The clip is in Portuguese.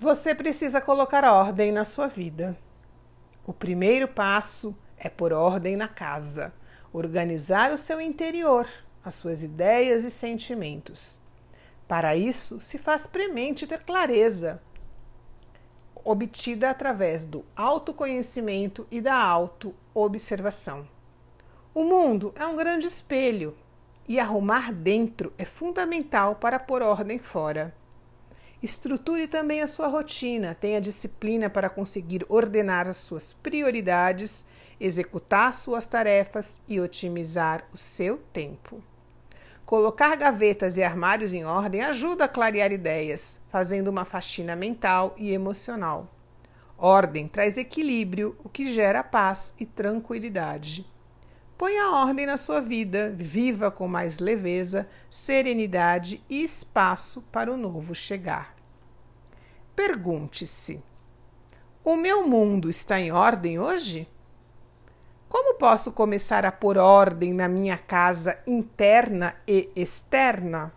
Você precisa colocar ordem na sua vida. O primeiro passo é pôr ordem na casa, organizar o seu interior, as suas ideias e sentimentos. Para isso, se faz premente ter clareza, obtida através do autoconhecimento e da autoobservação. O mundo é um grande espelho e arrumar dentro é fundamental para pôr ordem fora. Estruture também a sua rotina, tenha disciplina para conseguir ordenar as suas prioridades, executar suas tarefas e otimizar o seu tempo. Colocar gavetas e armários em ordem ajuda a clarear ideias, fazendo uma faxina mental e emocional. Ordem traz equilíbrio, o que gera paz e tranquilidade. Ponha ordem na sua vida, viva com mais leveza, serenidade e espaço para o novo chegar. Pergunte-se: O meu mundo está em ordem hoje? Como posso começar a pôr ordem na minha casa interna e externa?